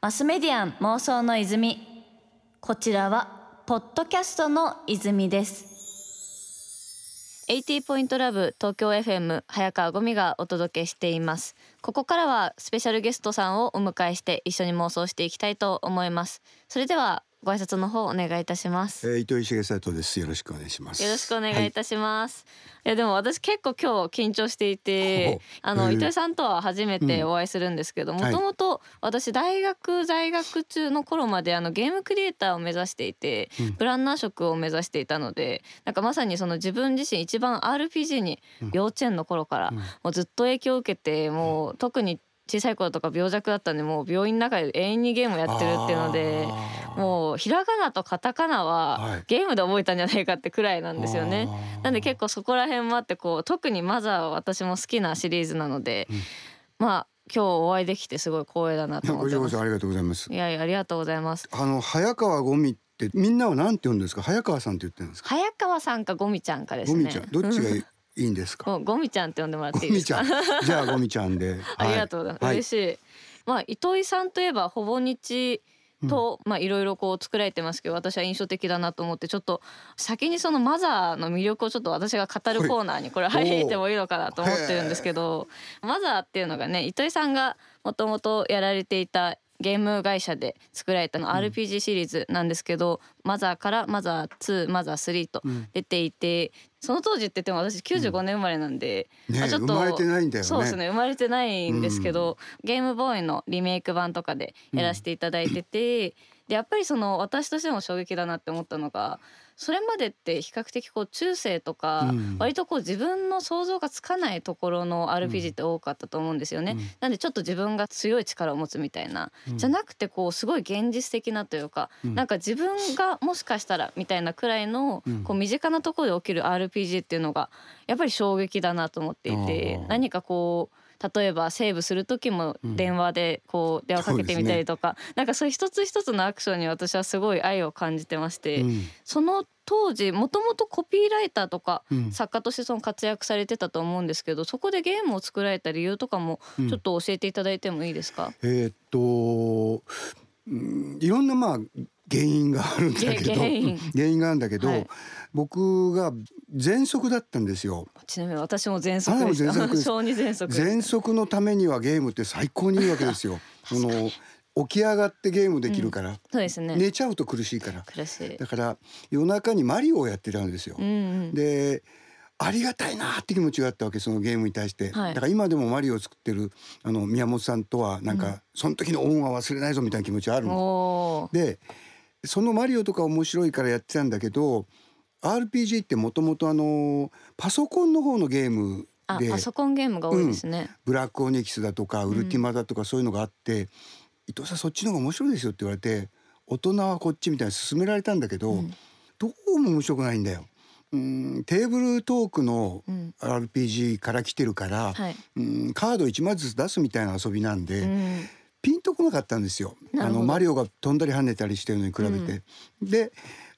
マスメディアン妄想の泉。こちらはポッドキャストの泉です。80ポイントラブ東京 FM 早川ゴミがお届けしています。ここからはスペシャルゲストさんをお迎えして一緒に妄想していきたいと思います。それではご挨拶の方お願いいたします。えー、糸井重里です。よろしくお願いします。よろしくお願いいたします。はい、いやでも私結構今日緊張していて、あの、えー、糸井さんとは初めてお会いするんですけど、もともと私大学在学中の頃まであのゲームクリエイターを目指していて、うん、プランナー職を目指していたので、なんかまさにその自分自身一番 RPG に幼稚園の頃からもうずっと影響を受けて、もう特に小さい頃とか病弱だったんでもう病院の中で永遠にゲームをやってるっていうのでもうひらがなとカタカナはゲームで覚えたんじゃないかってくらいなんですよね。なんで結構そこら辺もあってこう特にマザーは私も好きなシリーズなので、うん、まあ今日お会いできてすごい光栄だなと思ってます。ありがとうございます。いやいやありがとうございます。あの早川ゴミってみんなはなんて呼んでんですか？早川さんって言ってるんですか？早川さんかゴミちゃんかですね。ゴミちゃんどっちがいいんですか？ゴミちゃんって呼んでもらっていいですか？じゃあゴミちゃんで。ありがとうございます。はい、嬉しい。まあ糸井さんといえばほぼ日と、うん、まあいろいろこう作られてますけど私は印象的だなと思ってちょっと先にそのマザーの魅力をちょっと私が語るコーナーにこれ入ってもいいのかなと思ってるんですけどマザーっていうのがね糸井さんがもともとやられていたゲーム会社で作られたの RPG シリーズなんですけど、うん、マザーからマザー2マザー3と出ていて、うん、その当時って言っても私95年生まれなんで、うんね、ちょっと生まれてないんだよね。そうですね生まれてないんですけど、ゲームボーイのリメイク版とかでやらせていただいてて、でやっぱりその私としても衝撃だなって思ったのがそれまでって比較的こう中世とか、割とこう自分の想像がつかないところの RPG って多かったと思うんですよね。なんでちょっと自分が強い力を持つみたいな、じゃなくてこうすごい現実的なというか、なんか自分がもしかしたらみたいなくらいのこう身近なところで起きる RPG っていうのがやっぱり衝撃だなと思っていて、何かこう例えばセーブする時も電話でこう電話かけてみたりとか、うんね、なんかそういう一つ一つのアクションに私はすごい愛を感じてまして、うん、その当時もともとコピーライターとか作家としてその活躍されてたと思うんですけど、そこでゲームを作られた理由とかもちょっと教えていただいてもいいですか、うん、えー、っと、うん、いろんなまあ原因があるんだけど原因があるんだけど、はい、僕が喘息だったんですよ。ちなみに私も喘息でした。喘息。喘息 のためにはゲームって最高にいいわけですよ。その起き上がってゲームできるから、うん、そうですね。寝ちゃうと苦しいから。苦しい。だから夜中にマリオをやってたんですよ。うんうん、で。ありがたいなって気持ちがあったわけそのゲームに対して、はい、だから今でもマリオを作ってるあの宮本さんとはなんか、うん、その時の恩は忘れないぞみたいな気持ちはあるの。でそのマリオとか面白いからやってたんだけど RPG ってもともとあのパソコンの方のゲームでパソコンゲームが多いですね、うん、ブラックオニキスだとかウルティマだとかそういうのがあって、うん、伊藤さんそっちの方が面白いですよって言われて大人はこっちみたいに勧められたんだけど、うん、どうも面白くないんだよ。うんテーブルトークの RPG から来てるから、はい、うんカード1枚ずつ出すみたいな遊びなんで、ピンとこなかったんですよ。あのマリオが飛んだり跳ねたりしてるのに比べて。で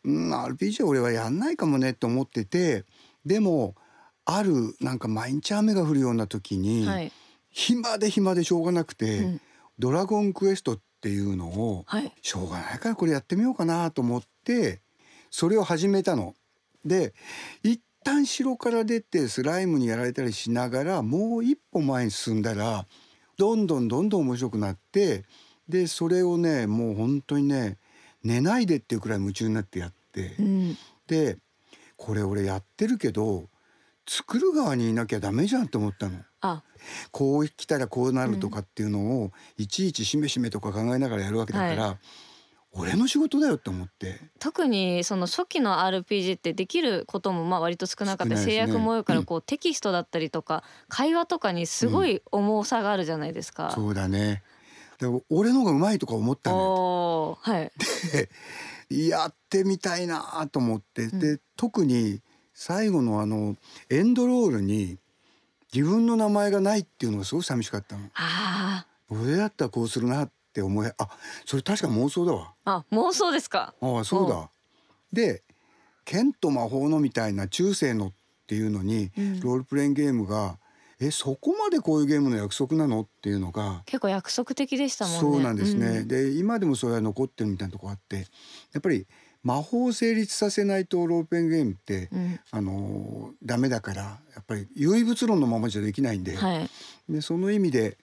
うん RPG 俺はやんないかもねと思っててでもあるなんか毎日雨が降るような時に、はい、暇で暇でしょうがなくて、うん、ドラゴンクエストっていうのを、はい、しょうがないからこれやってみようかなと思ってそれを始めたの。で一旦城から出てスライムにやられたりしながらもう一歩前に進んだらどんどんどんどん面白くなってでそれをねもう本当にね寝ないでっていうくらい夢中になってやって、うん、でこれ俺やってるけど作る側にいなきゃダメじゃんと思ったの。あ。こう来たらこうなるとかっていうのを、いちいちしめしめとか考えながらやるわけだから、はい。俺の仕事だよって思って。特にその初期の RPG ってできることもまあ割と少なかった制約も多いからこう、テキストだったりとか会話とかにすごい重さがあるじゃないですか。そうだねで俺の方がうまいとか思ったのよ。はい。やってみたいなと思って、うん。で特に最後のあのエンドロールに自分の名前がないっていうのがすごい寂しかったの。あ俺だったらこうするなって思いあそれ確か妄想だわ。ーあ妄想ですか？ああそうだ。で剣と魔法のみたいな中世のっていうのに、うん。ロールプレイングゲームがえそこまでこういうゲームの約束なの？っていうのが結構約束的でしたもんね。そうなんですね、うんで今でもそれは残ってるみたいなとこあってやっぱり魔法を成立させないとロールプレイングゲームって、うんあのーダメだからやっぱり唯物論のままじゃできないんで,、はい。でその意味で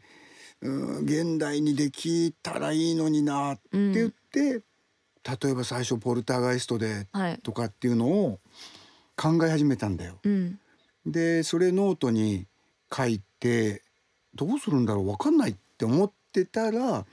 うん現代にできたらいいのになって言って、例えば最初ポルターガイストではい。とかっていうのを考え始めたんだよ。うん。でそれノートに書いてどうするんだろう分かんないって思ってたら、うん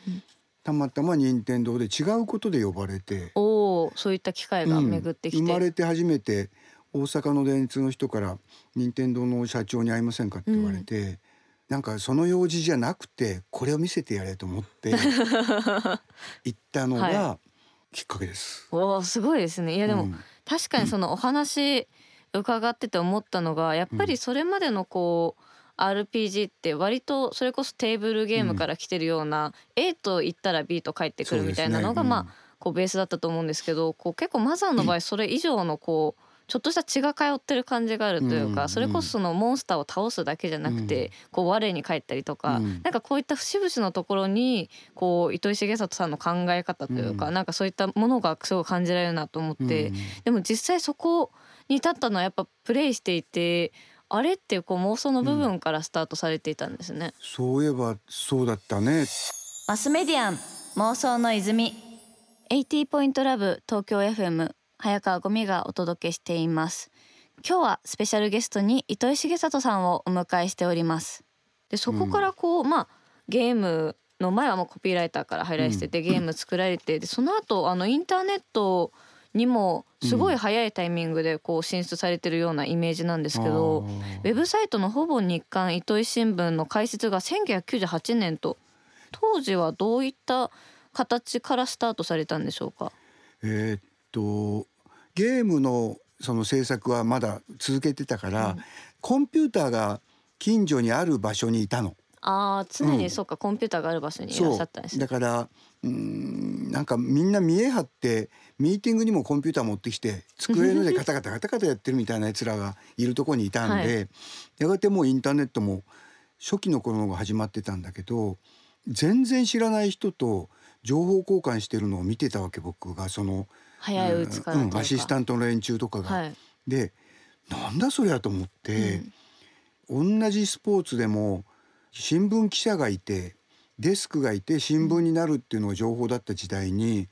たまたま任天堂で違うことで呼ばれて、おお、そういった機会がうん巡ってきて。生まれて初めて大阪の電通の人から任天堂の社長に会いませんかって言われて、なんかその用事じゃなくてこれを見せてやれと思って 行ったのはがきっかけです。おお、すごいですね。いやでも、うん確かにそのお話伺ってて思ったのがやっぱりそれまでのこう RPG って割とそれこそテーブルゲームから来てるような A と言ったら B と返ってくるみたいなのがまあこうベースだったと思うんですけどこう結構マザーの場合それ以上のこうちょっとした血が通ってる感じがあるといううんかそれこそそのモンスターを倒すだけじゃなくてこう我に返ったりとかうん。なんかこういった節々のところにこう糸井重里さんの考え方というかうん。なんかそういったものがすごい感じられるなと思ってうん。でも実際そこに立ったのはやっぱプレイしていてあれってこう妄想の部分からスタートされていたんですね。そういえばそうだったね。マスメディアン妄想の泉。80ポイントラブ東京 FM 早川ゴミがお届けしています。今日はスペシャルゲストに糸井重里さんをお迎えしております。でそこからこう、まあゲームの前はもうコピーライターから入られてて、ゲーム作られてでその後あのインターネットにもすごい早いタイミングでこう進出されてるようなイメージなんですけど、あー。ウェブサイトのほぼ日刊糸井新聞の開設が1998年と当時はどういった形からスタートされたんでしょうか？えーっとゲームのその制作はまだ続けてたから、うん。コンピューターが近所にある場所にいたの。あー常うん。にそうかコンピューターがある場所にいらっしゃったんですね。だからうーんなんかみんな見え張ってミーティングにもコンピューター持ってきて机の上で カタカタカタカタやってるみたいなやつらがいるところにいたんで、やがてもうインターネットも初期の頃のが始まってたんだけど全然知らない人と情報交換してるのを見てたわけ僕がその、早いうちからうんアシスタントの連中とかが。はい、でなんだそりゃと思って、同じスポーツでも新聞記者がいてデスクがいて新聞になるっていうのが情報だった時代に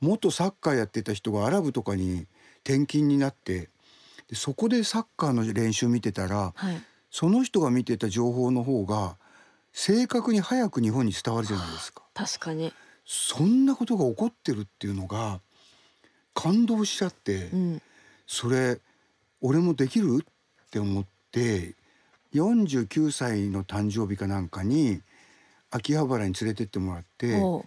元サッカーやってた人がアラブとかに転勤になってでそこでサッカーの練習見てたらはい、その人が見てた情報の方が正確に早く日本に伝わるじゃないですか。確かに、そんなことが起こってるっていうのが感動しちゃって。うん、それ俺もできる？って思って49歳の誕生日かなんかに秋葉原に連れてってもらってお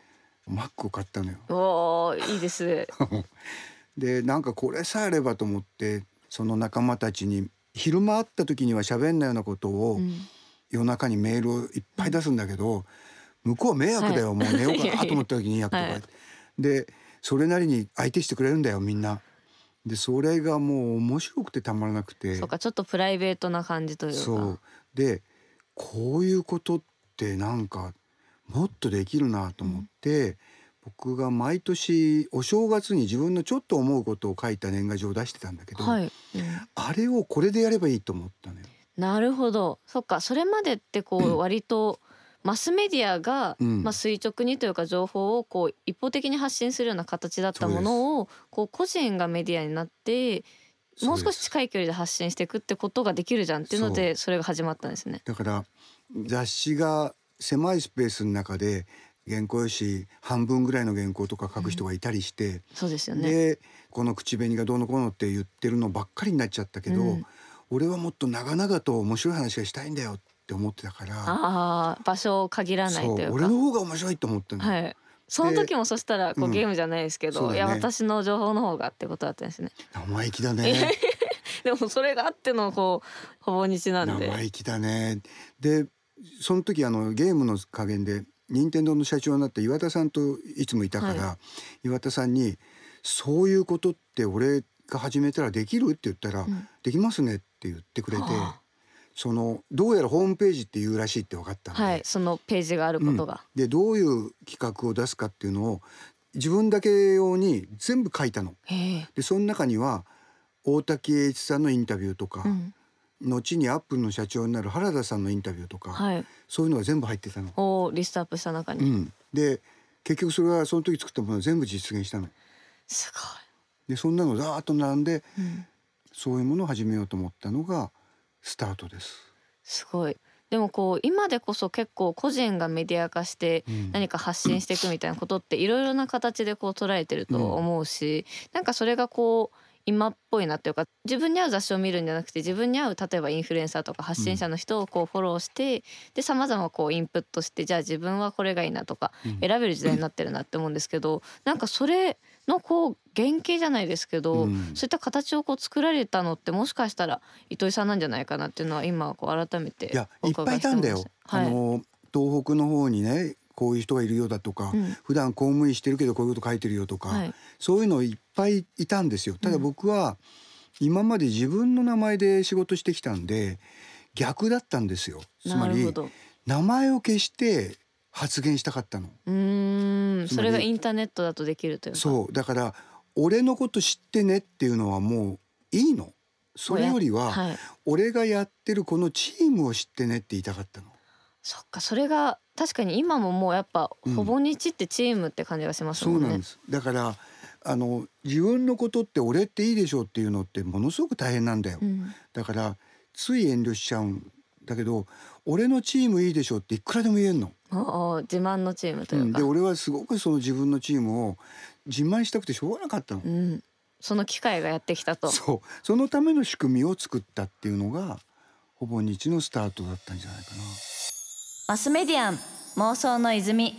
マックを買ったのよ。ーおーいいです。でなんかこれさえあればと思ってその仲間たちに昼間会った時には喋んないようなことをうん。夜中にメールをいっぱい出すんだけど向こうは迷惑だよ、はいもう寝ようかなと思った時に200とか、はい。でそれなりに相手してくれるんだよみんな。でそれがもう面白くてたまらなくて。そうかちょっとプライベートな感じというか。そう。でこういうことってなんかもっとできるなと思って、僕が毎年お正月に自分のちょっと思うことを書いた年賀状を出してたんだけど、はい、うんあれをこれでやればいいと思ったのよ。なるほど。そっか。それまでってこう割とマスメディアが、うん。まあ、垂直にというか情報をこう一方的に発信するような形だったものをこう個人がメディアになってもう少し近い距離で発信していくってことができるじゃんっていうのでそれが始まったんですね。だから雑誌が狭いスペースの中で原稿用紙半分ぐらいの原稿とか書く人がいたりして、そうですよね。でこの口紅がどうのこうのって言ってるのばっかりになっちゃったけど、うん。俺はもっと長々と面白い話がしたいんだよって思ってたから場所を限らないというか。俺の方が面白いと思ったの、はい。その時もそしたらこううんゲームじゃないですけど、そうだねいや私の情報の方がってことだったんですね。生意気だね でもそれがあってのこうほぼ日なんで。生意気だねでその時あのゲームの加減で任天堂の社長になった岩田さんといつもいたから、は岩田さんに「そういうことって俺が始めたらできる?」って言ったら「うんできますね」って言ってくれて、はあそのどうやらホームページっていうらしいって分かったんで、はいそのページがあることが、でどういう企画を出すかっていうのを自分だけ用に全部書いたの。でその中には大滝栄一さんのインタビューとか、うん。後にアップルの社長になる原田さんのインタビューとか、はい。そういうのが全部入ってたの。をリストアップした中に、うん、で結局それはその時作ったものを全部実現したの。すでそんなのザーッと並んでごい、うん、そういうものを始めようと思ったのがスタートです。すごい。でもこう今でこそ結構個人がメディア化してうん。何か発信していくみたいなことっていろいろな形でこう捉えてると思うし、なんかそれがこう今っぽいなっていうか自分に合う雑誌を見るんじゃなくて自分に合う例えばインフルエンサーとか発信者の人をこうフォローして、でさまざまこうインプットしてじゃあ自分はこれがいいなとかうん。選べる時代になってるなって思うんですけどなんかそれのこう原型じゃないですけど、うん。そういった形をこう作られたのってもしかしたら糸井さんなんじゃないかなっていうのは今こう改めていやいっぱいいたんだよ。はい。あの東北の方にねこういう人がいるようだとか、うん。普段公務員してるけどこういうこと書いてるよとか、はい。そういうのいっぱいいたんですよ。ただ僕は今まで自分の名前で仕事してきたんで逆だったんですよ。つまり名前を消して発言したかったの。うーんそれがインターネットだとできるというかそうだから俺のこと知ってねっていうのはもういいの。それよりは、はい俺がやってるこのチームを知ってねって言いたかったの。そっかそれが確かに今ももうやっぱうんほぼ日ってチームって感じがしますもねそうんなんで。す。だからあの自分のことって俺っていいでしょうっていうのってものすごく大変なんだよ。うんだからつい遠慮しちゃうんだけど俺のチームいいでしょっていくらでも言えんの。ああ自慢のチームというか、うんで俺はすごくその自分のチームを自慢したくてしょうがなかったの。うん、その機会がやってきたと。そうそのための仕組みを作ったっていうのがほぼ日のスタートだったんじゃないかな。マスメディアン妄想の泉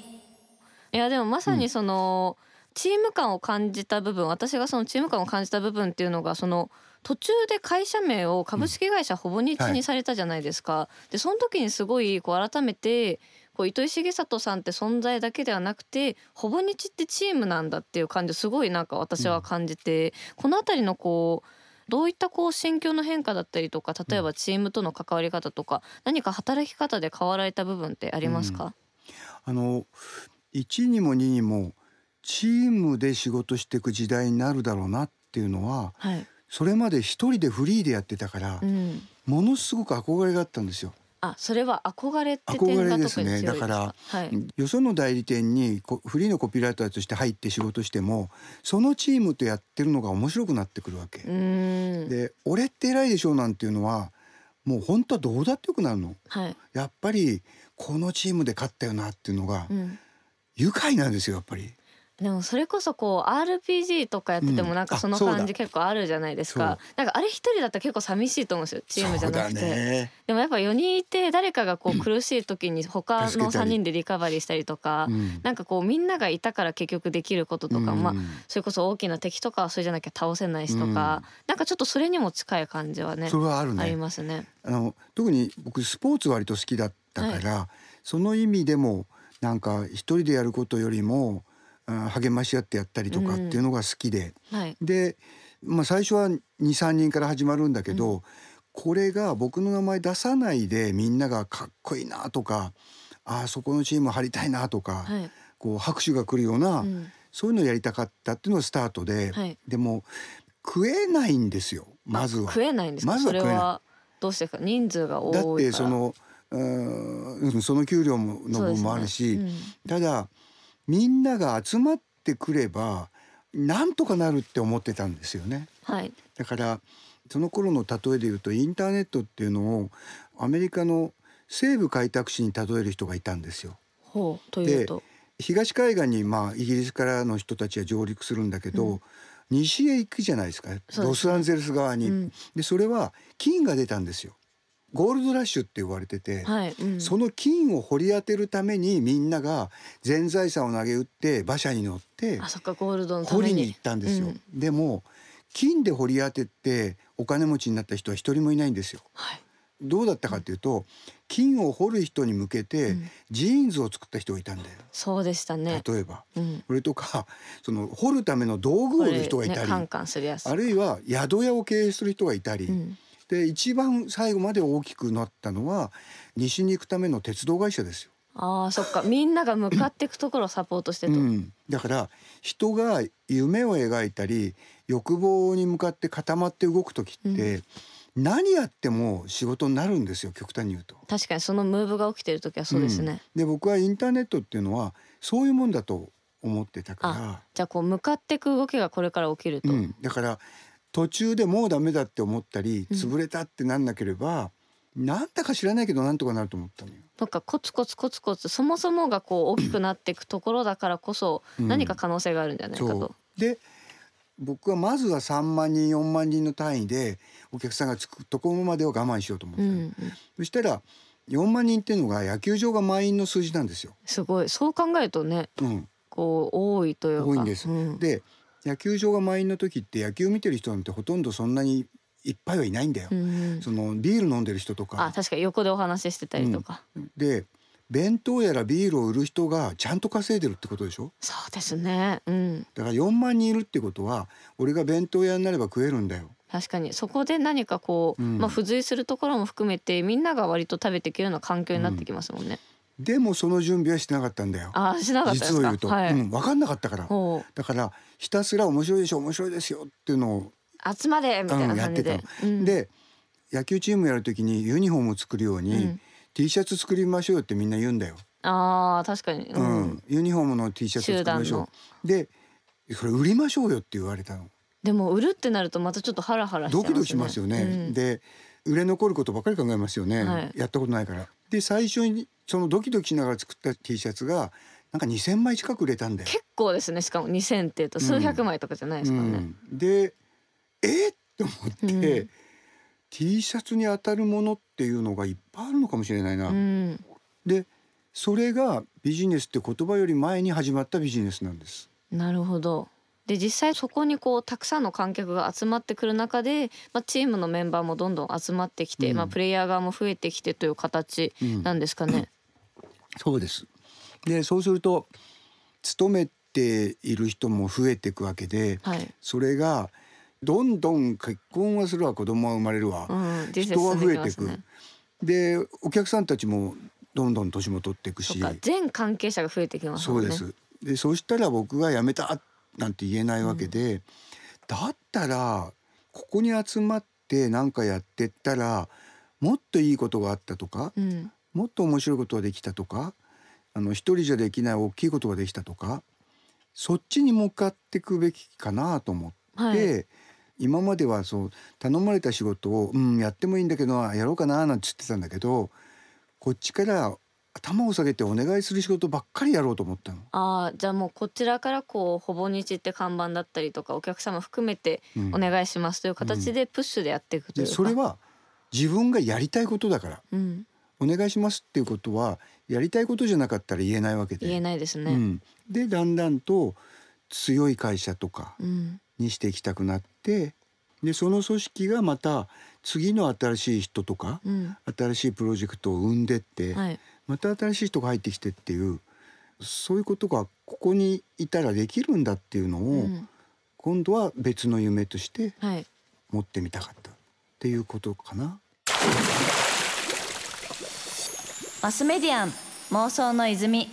いやでもまさにその、チーム感を感じた部分私がそのチーム感を感じた部分っていうのがその途中で会社名を株式会社ほぼ日にされたじゃないですか。でその時にすごいこう改めてこう糸井重里さんって存在だけではなくてほぼ日ってチームなんだっていう感じをすごいなんか私は感じて、この辺りのこうどういったこう心境の変化だったりとか例えばチームとの関わり方とか何か働き方で変わられた部分ってありますか、あの1にも2にもチームで仕事していく時代になるだろうなっていうのははい、それまで一人でフリーでやってたから、うん、ものすごく憧れがあったんですよ。あそれは憧れって憧れですねだからはい、よその代理店にこフリーのコピーライターとして入って仕事してもそのチームとやってるのが面白くなってくるわけ。で「俺って偉いでしょ」なんていうのはもう本当はどうだってよくなるの。はい、やっぱりこのチームで勝ったよなっていうのがうん、愉快なんですよやっぱり。でもそれこそこう RPG とかやっててうん。もなんかその感じ結構あるじゃないですか、なんかあれ一人だったら結構寂しいと思うんですよ。チームじゃなくて、ね。でもやっぱ4人いて誰かがこう苦しい時に他の3助けたり人でリカバリーしたりとか、うん。なんかこうみんながいたから結局できることとか、まあうんそれこそ大きな敵とかはそれじゃなきゃ倒せないしとか、なんかちょっとそれにも近い感じはねそれはあるありね。ますね。あの特に僕スポーツ割と好きだったから、その意味でもなんか一人でやることよりもあ励まし合ってやったりとかっていうのが好きで、はい、で、まあ、最初は23人から始まるんだけど、これが僕の名前出さないでみんながかっこいいなとかあーそこのチーム入りたいなとか、はい、こう拍手が来るような、うん。そういうのをやりたかったっていうのがスタートで、はい。でも食えないんですよまずは。あ食えないんですか、まずは食えない。それはどうしてか？人数が多いから。だってそのうーんその給料もの分もあるし、そうですねただみんなが集まってくればなんとかなるって思ってたんですよね。うんはいだからその頃の例えで言うとインターネットっていうのをアメリカの西部開拓地に例える人がいたんですよ。ほうというと東海岸にまあイギリスからの人たちは上陸するんだけど、うん西へ行くじゃないですかロスアンゼルス側に。うんでそれは金が出たんですよ。ゴールドラッシュって言われてて、はい、うん、その金を掘り当てるためにみんなが全財産を投げ打って馬車に乗ってあそっかゴールドの掘りに行ったんですよ。うん。でも金で掘り当ててお金持ちになった人は一人もいないんですよ。はい。どうだったかっていうと金を掘る人に向けてうん。ジーンズを作った人がいたんだよ。そうでしたね。例えば。うん。それとかその掘るための道具を売る人がいたり、ねあるいは宿屋を経営する人がいたり、うんで一番最後まで大きくなったのは西に行くための鉄道会社ですよ。あーそっか。みんなが向かっていくところをサポートしてと、うん、だから人が夢を描いたり欲望に向かって固まって動く時って、何やっても仕事になるんですよ極端に言うと。確かにそのムーブが起きてる時はそうですね、で僕はインターネットっていうのはそういうもんだと思ってたかじゃあこう向かっていく動きがこれから起きると、ら、うん、だから途中でもうダメだって思ったりうん。潰れたってなんなければ、なんだか知らないけどなんとかなると思ったのよ。なんかコツコツコツコツそもそもがこう大きくなっていくところだからこそうん。何か可能性があるんじゃないかと、そう。で僕はまずは3万人4万人の単位でお客さんがつくところまでは我慢しようと思ったの、うんうん、そしたら4万人っていうのが野球場が満員の数字なんですよ。すごい。そう考えるとねうん、こう多いというか。多いんです。うん。で野球場が満員の時って野球見てる人なんてほとんどそんなにいっぱいはいないんだよ。うんうん。そのビール飲んでる人とあか確かに横でお話ししてたりとか、で弁当やらビールを売る人がちゃんと稼いでるってことでしょ？そうですね。うん。だから4万人いるってことは俺が弁当屋になれば食えるんだよ。確かに。そこで何かこう、うん。まあ付随するところも含めてみんなが割と食べていけるような環境になってきますもんね、でもその準備はしてなかったんだよ。ああしなかったですか？実を言うと、はい、うん、分かんなかったから。だからひたすら面白いでしょ面白いですよっていうのを、集まれみたいな感じで、うんやうん。で野球チームやる時にユニフォームを作るように、うん。T シャツ作りましょうよってみんな言うんだよ。あー確かに、ううん。んユニフォームの T シャツ作りましょのう。でそれ売りましょうよって言われたの。でも売るってなるとまたちょっとハラハラしね。ドキドキしますよね。うん。で売れ残ることばっかり考えますよね、はい。やったことないから。で最初にそのドキドキしながら作った T シャツがなんか2,000枚近く売れたんだよ。結構ですね。しかも2000っていうと数百枚とかじゃないですからね、うん、でえ？っと思って、うん。T シャツに当たるものっていうのがいっぱいあるのかもしれないな。うん。でそれがビジネスって言葉より前に始まったビジネスなんです。なるほどで実際そこにこうたくさんの観客が集まってくる中で、まあ、チームのメンバーもどんどん集まってきて、うんまあ、プレイヤー側も増えてきてという形うんなんですかね。そうです。でそうすると勤めている人も増えていくわけではい、それがどんどん結婚はするわ子供は生まれるわ、うん、人は増えていくね。でお客さんたちもどんどん年も取っていくし全関係者が増えてきますもね。そうんです。でそしたら僕が辞めたなんて言えないわけで、だったらここに集まって何かやってったらもっといいことがあったとかうん、もっと面白いことができたとかあの一人じゃできない大きいことができたとかそっちに向かっていくべきかなと思って、はい。今まではそう頼まれた仕事を、うん、やってもいいんだけどやろうかななんて言ってたんだけどこっちから頭を下げてお願いする仕事ばっかりやろうと思ったの。ああじゃあもうこちらからこうほぼ日って看板だったりとかお客様含めてうんお願いしますという形でプッシュでやっていくというでか。それは自分がやりたいことだからうん、お願いしますっていうことはやりたいことじゃなかったら言えないわけで。言えないですね。うん、でだんだんと強い会社とかうん、にしていきたくなってでその組織がまた次の新しい人とかうん、新しいプロジェクトを生んでって、はい。また新しい人が入ってきてっていうそういうことがここにいたらできるんだっていうのを、うん、今度は別の夢としてはい。持ってみたかったっていうことかな。マスメディアン妄想の泉